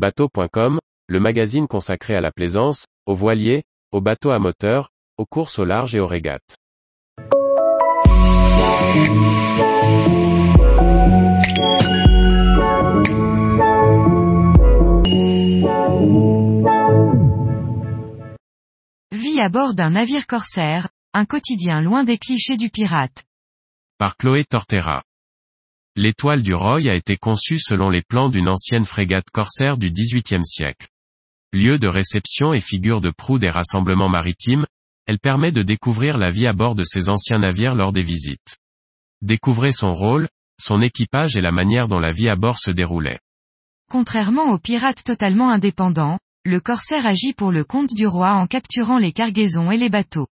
Bateau.com, le magazine consacré à la plaisance, aux voiliers, aux bateaux à moteur, aux courses au large et aux régates. Vie à bord d'un navire corsaire, un quotidien loin des clichés du pirate. Par Chloé Tortera. L'étoile du Roy a été conçue selon les plans d'une ancienne frégate corsaire du XVIIIe siècle. Lieu de réception et figure de proue des rassemblements maritimes, elle permet de découvrir la vie à bord de ces anciens navires lors des visites. Découvrez son rôle, son équipage et la manière dont la vie à bord se déroulait. Contrairement aux pirates totalement indépendants, le corsaire agit pour le compte du roi en capturant les cargaisons et les bateaux.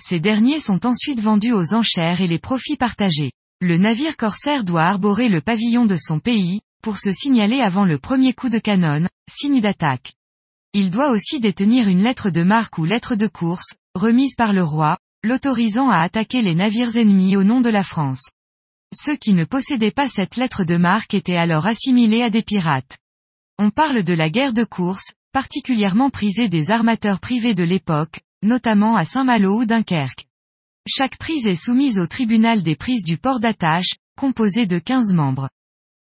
Ces derniers sont ensuite vendus aux enchères et les profits partagés. Le navire corsaire doit arborer le pavillon de son pays, pour se signaler avant le premier coup de canon, signe d'attaque. Il doit aussi détenir une lettre de marque ou lettre de course, remise par le roi, l'autorisant à attaquer les navires ennemis au nom de la France. Ceux qui ne possédaient pas cette lettre de marque étaient alors assimilés à des pirates. On parle de la guerre de course, particulièrement prisée des armateurs privés de l'époque, notamment à Saint-Malo ou Dunkerque. Chaque prise est soumise au tribunal des prises du port d'attache, composé de 15 membres.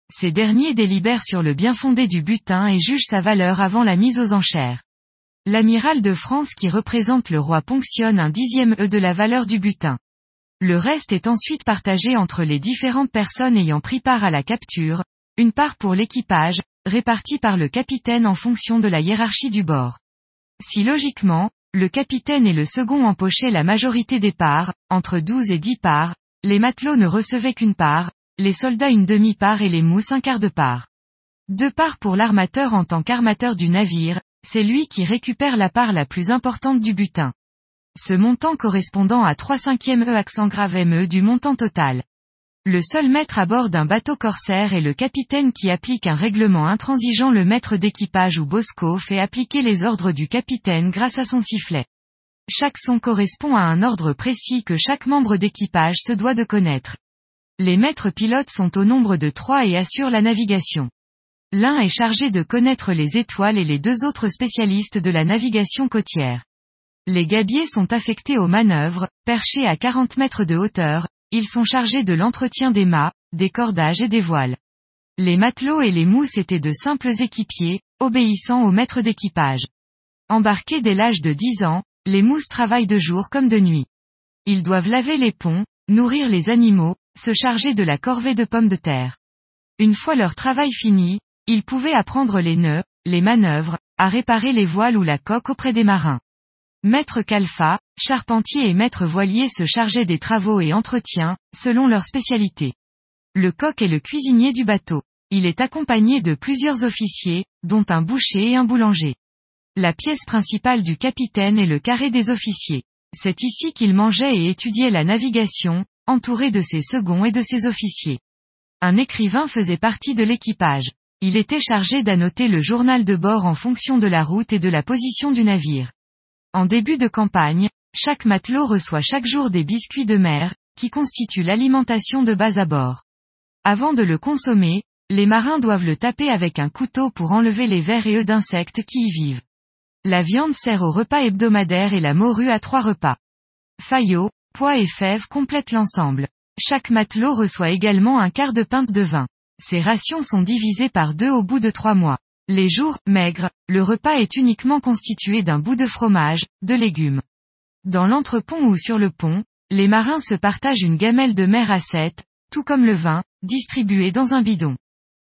Ces derniers délibèrent sur le bien fondé du butin et jugent sa valeur avant la mise aux enchères. L'amiral de France qui représente le roi ponctionne un dixième E de la valeur du butin. Le reste est ensuite partagé entre les différentes personnes ayant pris part à la capture, une part pour l'équipage, répartie par le capitaine en fonction de la hiérarchie du bord. Si logiquement, le capitaine et le second empochaient la majorité des parts, entre 12 et 10 parts, les matelots ne recevaient qu'une part, les soldats une demi-part et les mousses un quart de part. Deux parts pour l'armateur en tant qu'armateur du navire, c'est lui qui récupère la part la plus importante du butin. Ce montant correspondant à 3 cinquièmes E accent grave ME du montant total. Le seul maître à bord d'un bateau corsaire est le capitaine qui applique un règlement intransigeant le maître d'équipage ou Bosco fait appliquer les ordres du capitaine grâce à son sifflet. Chaque son correspond à un ordre précis que chaque membre d'équipage se doit de connaître. Les maîtres pilotes sont au nombre de trois et assurent la navigation. L'un est chargé de connaître les étoiles et les deux autres spécialistes de la navigation côtière. Les gabiers sont affectés aux manœuvres, perchés à 40 mètres de hauteur, ils sont chargés de l'entretien des mâts, des cordages et des voiles. Les matelots et les mousses étaient de simples équipiers, obéissant au maître d'équipage. Embarqués dès l'âge de 10 ans, les mousses travaillent de jour comme de nuit. Ils doivent laver les ponts, nourrir les animaux, se charger de la corvée de pommes de terre. Une fois leur travail fini, ils pouvaient apprendre les nœuds, les manœuvres, à réparer les voiles ou la coque auprès des marins. Maître Calfa, charpentier et maître voilier se chargeaient des travaux et entretiens, selon leur spécialité. Le coq est le cuisinier du bateau. Il est accompagné de plusieurs officiers, dont un boucher et un boulanger. La pièce principale du capitaine est le carré des officiers. C'est ici qu'il mangeait et étudiait la navigation, entouré de ses seconds et de ses officiers. Un écrivain faisait partie de l'équipage. Il était chargé d'annoter le journal de bord en fonction de la route et de la position du navire. En début de campagne, chaque matelot reçoit chaque jour des biscuits de mer, qui constituent l'alimentation de base à bord. Avant de le consommer, les marins doivent le taper avec un couteau pour enlever les vers et œufs d'insectes qui y vivent. La viande sert au repas hebdomadaire et la morue à trois repas. Fayot, pois et fèves complètent l'ensemble. Chaque matelot reçoit également un quart de pinte de vin. Ces rations sont divisées par deux au bout de trois mois. Les jours, maigres, le repas est uniquement constitué d'un bout de fromage, de légumes. Dans l'entrepont ou sur le pont, les marins se partagent une gamelle de mer à 7, tout comme le vin, distribué dans un bidon.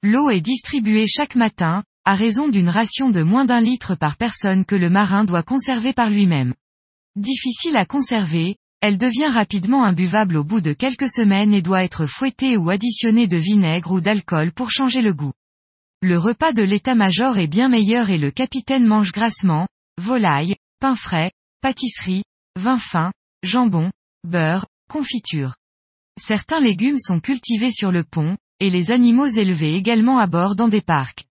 L'eau est distribuée chaque matin, à raison d'une ration de moins d'un litre par personne que le marin doit conserver par lui-même. Difficile à conserver, elle devient rapidement imbuvable au bout de quelques semaines et doit être fouettée ou additionnée de vinaigre ou d'alcool pour changer le goût. Le repas de l'état-major est bien meilleur et le capitaine mange grassement, volaille, pain frais, pâtisserie, vin fin, jambon, beurre, confiture. Certains légumes sont cultivés sur le pont, et les animaux élevés également à bord dans des parcs.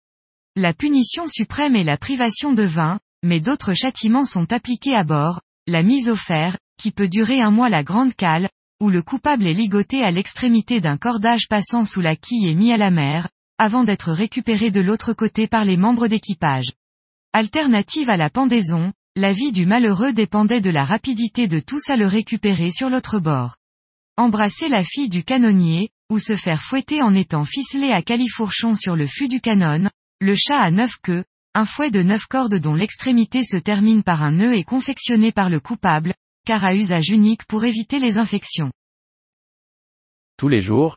La punition suprême est la privation de vin, mais d'autres châtiments sont appliqués à bord, la mise au fer, qui peut durer un mois la grande cale, où le coupable est ligoté à l'extrémité d'un cordage passant sous la quille et mis à la mer, avant d'être récupéré de l'autre côté par les membres d'équipage. Alternative à la pendaison, la vie du malheureux dépendait de la rapidité de tous à le récupérer sur l'autre bord. Embrasser la fille du canonnier, ou se faire fouetter en étant ficelé à califourchon sur le fût du canon, le chat à neuf queues, un fouet de neuf cordes dont l'extrémité se termine par un nœud est confectionné par le coupable, car à usage unique pour éviter les infections. Tous les jours,